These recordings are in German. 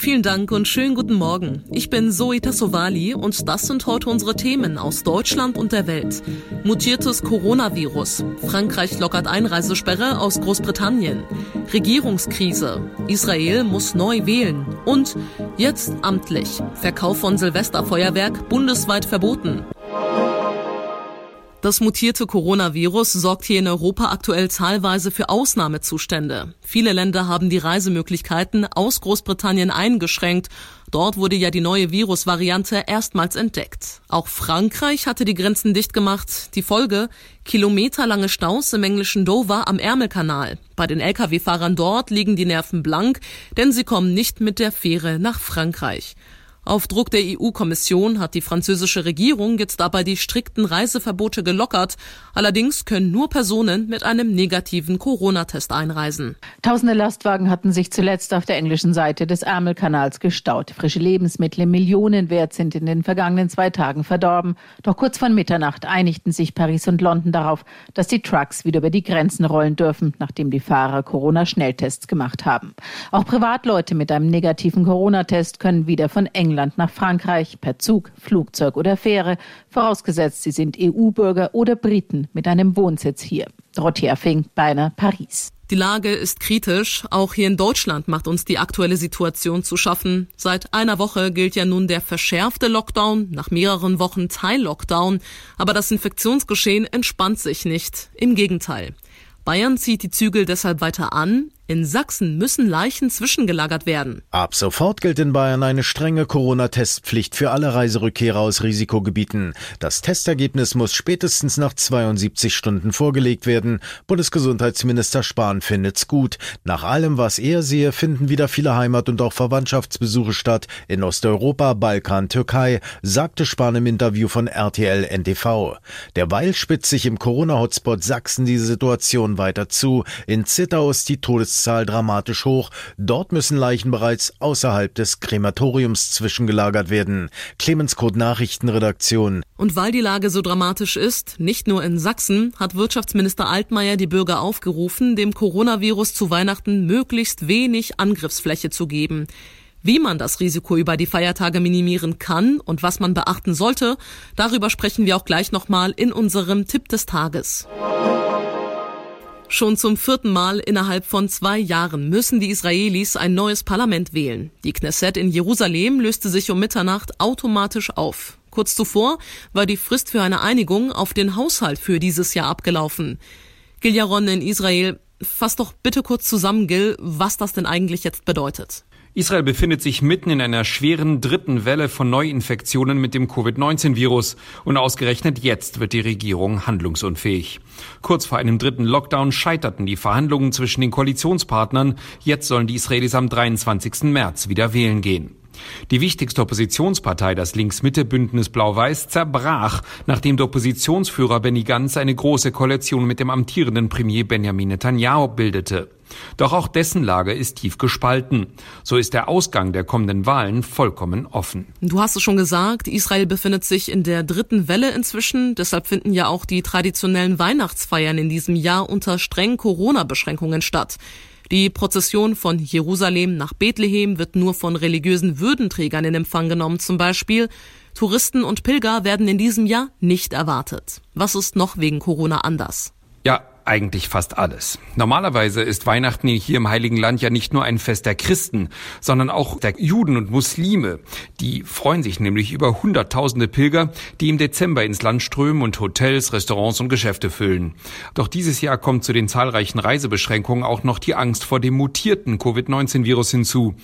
Vielen Dank und schönen guten Morgen. Ich bin Zoe Tassovali und das sind heute unsere Themen aus Deutschland und der Welt. Mutiertes Coronavirus. Frankreich lockert Einreisesperre aus Großbritannien. Regierungskrise. Israel muss neu wählen. Und jetzt amtlich. Verkauf von Silvesterfeuerwerk bundesweit verboten. Das mutierte Coronavirus sorgt hier in Europa aktuell zahlweise für Ausnahmezustände. Viele Länder haben die Reisemöglichkeiten aus Großbritannien eingeschränkt. Dort wurde ja die neue Virusvariante erstmals entdeckt. Auch Frankreich hatte die Grenzen dicht gemacht. Die Folge? Kilometerlange Staus im englischen Dover am Ärmelkanal. Bei den Lkw-Fahrern dort liegen die Nerven blank, denn sie kommen nicht mit der Fähre nach Frankreich. Auf Druck der EU-Kommission hat die französische Regierung jetzt dabei die strikten Reiseverbote gelockert. Allerdings können nur Personen mit einem negativen Corona-Test einreisen. Tausende Lastwagen hatten sich zuletzt auf der englischen Seite des Ärmelkanals gestaut. Frische Lebensmittel im Millionenwert sind in den vergangenen zwei Tagen verdorben. Doch kurz vor Mitternacht einigten sich Paris und London darauf, dass die Trucks wieder über die Grenzen rollen dürfen, nachdem die Fahrer Corona-Schnelltests gemacht haben. Auch Privatleute mit einem negativen Corona-Test können wieder von England England nach Frankreich per Zug, Flugzeug oder Fähre, vorausgesetzt sie sind EU-Bürger oder Briten mit einem Wohnsitz hier. Dorothea Fink, Beiner, Paris. Die Lage ist kritisch. Auch hier in Deutschland macht uns die aktuelle Situation zu schaffen. Seit einer Woche gilt ja nun der verschärfte Lockdown, nach mehreren Wochen Teil-Lockdown. Aber das Infektionsgeschehen entspannt sich nicht. Im Gegenteil. Bayern zieht die Zügel deshalb weiter an. In Sachsen müssen Leichen zwischengelagert werden. Ab sofort gilt in Bayern eine strenge Corona-Testpflicht für alle Reiserückkehrer aus Risikogebieten. Das Testergebnis muss spätestens nach 72 Stunden vorgelegt werden. Bundesgesundheitsminister Spahn findet's gut. Nach allem, was er sehe, finden wieder viele Heimat- und auch Verwandtschaftsbesuche statt in Osteuropa, Balkan, Türkei, sagte Spahn im Interview von RTL NTV. Derweil spitzt sich im Corona-Hotspot Sachsen die Situation weiter zu. In Zittau ist die Todes Todeszahl dramatisch hoch. Dort müssen Leichen bereits außerhalb des Krematoriums zwischengelagert werden. Clemens Code Nachrichtenredaktion. Und weil die Lage so dramatisch ist, nicht nur in Sachsen, hat Wirtschaftsminister Altmaier die Bürger aufgerufen, dem Coronavirus zu Weihnachten möglichst wenig Angriffsfläche zu geben. Wie man das Risiko über die Feiertage minimieren kann und was man beachten sollte, darüber sprechen wir auch gleich nochmal in unserem Tipp des Tages. Schon zum vierten Mal innerhalb von zwei Jahren müssen die Israelis ein neues Parlament wählen. Die Knesset in Jerusalem löste sich um Mitternacht automatisch auf. Kurz zuvor war die Frist für eine Einigung auf den Haushalt für dieses Jahr abgelaufen. Giljaron in Israel, fass doch bitte kurz zusammen, Gil, was das denn eigentlich jetzt bedeutet. Israel befindet sich mitten in einer schweren dritten Welle von Neuinfektionen mit dem Covid-19-Virus und ausgerechnet jetzt wird die Regierung handlungsunfähig. Kurz vor einem dritten Lockdown scheiterten die Verhandlungen zwischen den Koalitionspartnern. Jetzt sollen die Israelis am 23. März wieder wählen gehen. Die wichtigste Oppositionspartei, das Links-Mitte-Bündnis Blau-Weiß, zerbrach, nachdem der Oppositionsführer Benny Gantz eine große Koalition mit dem amtierenden Premier Benjamin Netanyahu bildete. Doch auch dessen Lage ist tief gespalten. So ist der Ausgang der kommenden Wahlen vollkommen offen. Du hast es schon gesagt, Israel befindet sich in der dritten Welle inzwischen. Deshalb finden ja auch die traditionellen Weihnachtsfeiern in diesem Jahr unter strengen Corona-Beschränkungen statt. Die Prozession von Jerusalem nach Bethlehem wird nur von religiösen Würdenträgern in Empfang genommen zum Beispiel. Touristen und Pilger werden in diesem Jahr nicht erwartet. Was ist noch wegen Corona anders? Ja, eigentlich fast alles. Normalerweise ist Weihnachten hier im Heiligen Land ja nicht nur ein Fest der Christen, sondern auch der Juden und Muslime. Die freuen sich nämlich über Hunderttausende Pilger, die im Dezember ins Land strömen und Hotels, Restaurants und Geschäfte füllen. Doch dieses Jahr kommt zu den zahlreichen Reisebeschränkungen auch noch die Angst vor dem mutierten Covid-19-Virus hinzu.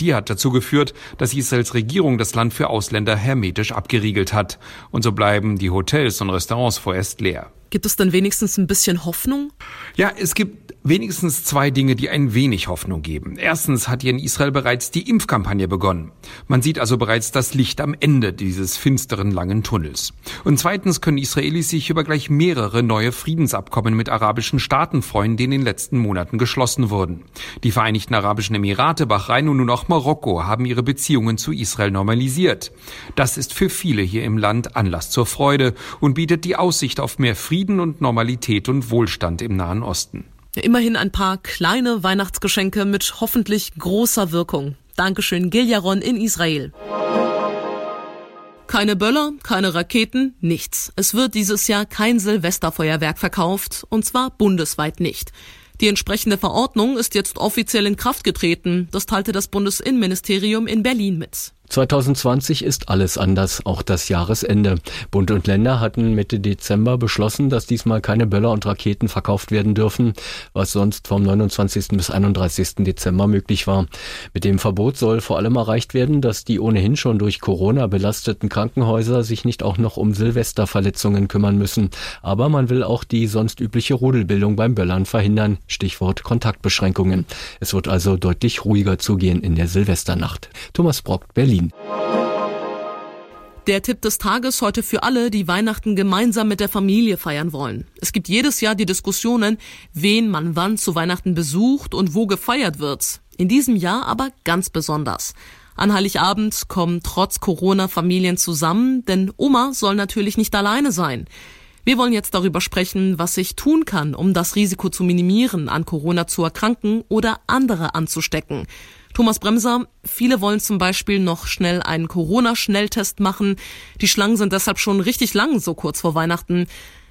Die hat dazu geführt, dass Israels Regierung das Land für Ausländer hermetisch abgeriegelt hat. Und so bleiben die Hotels und Restaurants vorerst leer. Gibt es denn wenigstens ein bisschen Hoffnung? Ja, es gibt wenigstens zwei Dinge, die ein wenig Hoffnung geben. Erstens hat hier in Israel bereits die Impfkampagne begonnen. Man sieht also bereits das Licht am Ende dieses finsteren langen Tunnels. Und zweitens können Israelis sich über gleich mehrere neue Friedensabkommen mit arabischen Staaten freuen, die in den letzten Monaten geschlossen wurden. Die Vereinigten Arabischen Emirate, Bahrain und nun auch Marokko haben ihre Beziehungen zu Israel normalisiert. Das ist für viele hier im Land Anlass zur Freude und bietet die Aussicht auf mehr Frieden und Normalität und Wohlstand im Nahen Osten. Immerhin ein paar kleine Weihnachtsgeschenke mit hoffentlich großer Wirkung. Dankeschön, Giljaron in Israel. Keine Böller, keine Raketen, nichts. Es wird dieses Jahr kein Silvesterfeuerwerk verkauft, und zwar bundesweit nicht. Die entsprechende Verordnung ist jetzt offiziell in Kraft getreten, das teilte das Bundesinnenministerium in Berlin mit. 2020 ist alles anders, auch das Jahresende. Bund und Länder hatten Mitte Dezember beschlossen, dass diesmal keine Böller und Raketen verkauft werden dürfen, was sonst vom 29. bis 31. Dezember möglich war. Mit dem Verbot soll vor allem erreicht werden, dass die ohnehin schon durch Corona belasteten Krankenhäuser sich nicht auch noch um Silvesterverletzungen kümmern müssen. Aber man will auch die sonst übliche Rudelbildung beim Böllern verhindern. Stichwort Kontaktbeschränkungen. Es wird also deutlich ruhiger zugehen in der Silvesternacht. Thomas Brock, Berlin. Berlin. Der Tipp des Tages heute für alle, die Weihnachten gemeinsam mit der Familie feiern wollen. Es gibt jedes Jahr die Diskussionen, wen man wann zu Weihnachten besucht und wo gefeiert wird. In diesem Jahr aber ganz besonders. An Heiligabend kommen trotz Corona Familien zusammen, denn Oma soll natürlich nicht alleine sein. Wir wollen jetzt darüber sprechen, was sich tun kann, um das Risiko zu minimieren, an Corona zu erkranken oder andere anzustecken. Thomas Bremser, viele wollen zum Beispiel noch schnell einen Corona-Schnelltest machen. Die Schlangen sind deshalb schon richtig lang, so kurz vor Weihnachten.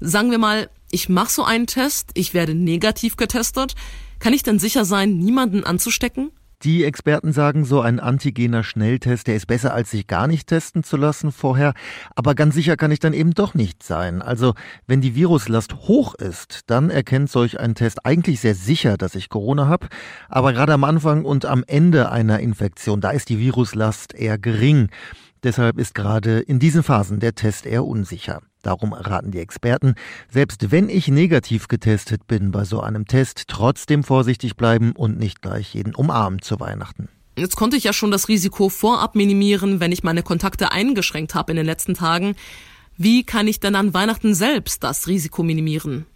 Sagen wir mal, ich mache so einen Test, ich werde negativ getestet. Kann ich denn sicher sein, niemanden anzustecken? Die Experten sagen, so ein antigener Schnelltest, der ist besser, als sich gar nicht testen zu lassen vorher. Aber ganz sicher kann ich dann eben doch nicht sein. Also, wenn die Viruslast hoch ist, dann erkennt solch ein Test eigentlich sehr sicher, dass ich Corona habe. Aber gerade am Anfang und am Ende einer Infektion, da ist die Viruslast eher gering. Deshalb ist gerade in diesen Phasen der Test eher unsicher. Darum raten die Experten, selbst wenn ich negativ getestet bin bei so einem Test, trotzdem vorsichtig bleiben und nicht gleich jeden umarmen zu Weihnachten. Jetzt konnte ich ja schon das Risiko vorab minimieren, wenn ich meine Kontakte eingeschränkt habe in den letzten Tagen. Wie kann ich denn an Weihnachten selbst das Risiko minimieren?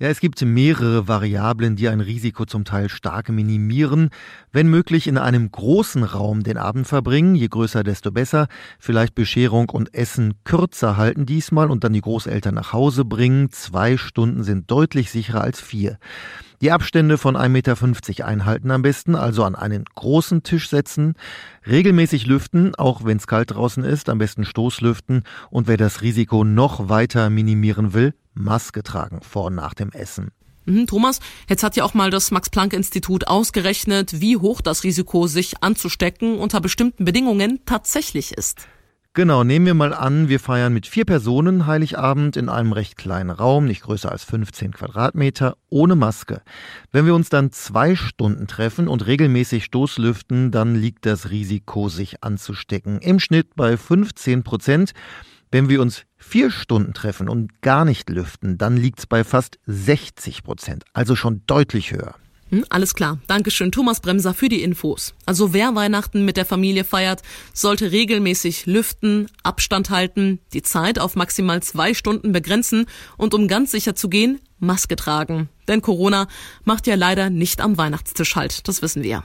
Ja, es gibt mehrere Variablen, die ein Risiko zum Teil stark minimieren. Wenn möglich in einem großen Raum den Abend verbringen, je größer, desto besser. Vielleicht Bescherung und Essen kürzer halten diesmal und dann die Großeltern nach Hause bringen. Zwei Stunden sind deutlich sicherer als vier. Die Abstände von 1,50 Meter einhalten am besten, also an einen großen Tisch setzen, regelmäßig lüften, auch wenn es kalt draußen ist, am besten Stoßlüften und wer das Risiko noch weiter minimieren will, Maske tragen vor und nach dem Essen. Mhm, Thomas, jetzt hat ja auch mal das Max-Planck-Institut ausgerechnet, wie hoch das Risiko, sich anzustecken unter bestimmten Bedingungen tatsächlich ist. Genau, nehmen wir mal an, wir feiern mit vier Personen Heiligabend in einem recht kleinen Raum, nicht größer als 15 Quadratmeter, ohne Maske. Wenn wir uns dann zwei Stunden treffen und regelmäßig Stoßlüften, dann liegt das Risiko, sich anzustecken, im Schnitt bei 15 Prozent. Wenn wir uns vier Stunden treffen und gar nicht lüften, dann liegt es bei fast 60 Prozent, also schon deutlich höher. Hm, alles klar. Dankeschön, Thomas Bremser, für die Infos. Also wer Weihnachten mit der Familie feiert, sollte regelmäßig lüften, Abstand halten, die Zeit auf maximal zwei Stunden begrenzen und um ganz sicher zu gehen, Maske tragen. Denn Corona macht ja leider nicht am Weihnachtstisch halt, das wissen wir.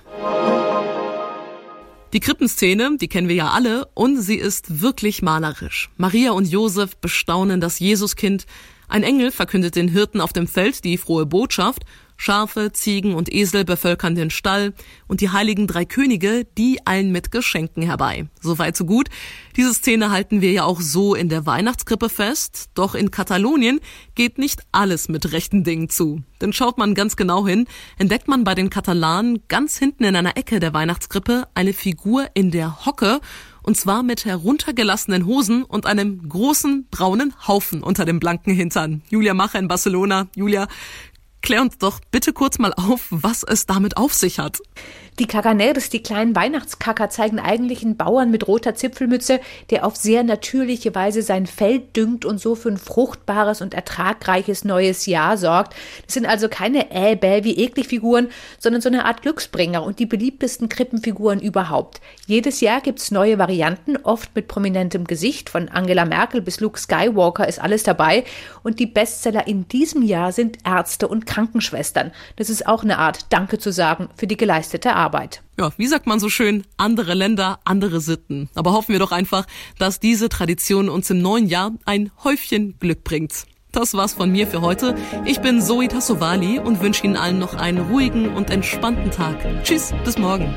Die Krippenszene, die kennen wir ja alle und sie ist wirklich malerisch. Maria und Josef bestaunen das Jesuskind. Ein Engel verkündet den Hirten auf dem Feld die frohe Botschaft Schafe, Ziegen und Esel bevölkern den Stall und die heiligen drei Könige, die eilen mit Geschenken herbei. Soweit so gut. Diese Szene halten wir ja auch so in der Weihnachtskrippe fest. Doch in Katalonien geht nicht alles mit rechten Dingen zu. Denn schaut man ganz genau hin, entdeckt man bei den Katalanen ganz hinten in einer Ecke der Weihnachtskrippe eine Figur in der Hocke und zwar mit heruntergelassenen Hosen und einem großen braunen Haufen unter dem blanken Hintern. Julia Macher in Barcelona. Julia, Klär uns doch bitte kurz mal auf, was es damit auf sich hat. Die Caganeres, die kleinen Weihnachtskacker, zeigen eigentlich einen Bauern mit roter Zipfelmütze, der auf sehr natürliche Weise sein Feld düngt und so für ein fruchtbares und ertragreiches neues Jahr sorgt. Das sind also keine bäh wie eklig Figuren, sondern so eine Art Glücksbringer und die beliebtesten Krippenfiguren überhaupt. Jedes Jahr gibt's neue Varianten, oft mit prominentem Gesicht. Von Angela Merkel bis Luke Skywalker ist alles dabei. Und die Bestseller in diesem Jahr sind Ärzte und Krankenschwestern. Das ist auch eine Art Danke zu sagen für die geleistete Arbeit. Ja, wie sagt man so schön, andere Länder, andere Sitten. Aber hoffen wir doch einfach, dass diese Tradition uns im neuen Jahr ein Häufchen Glück bringt. Das war's von mir für heute. Ich bin Zoe Tassovali und wünsche Ihnen allen noch einen ruhigen und entspannten Tag. Tschüss, bis morgen.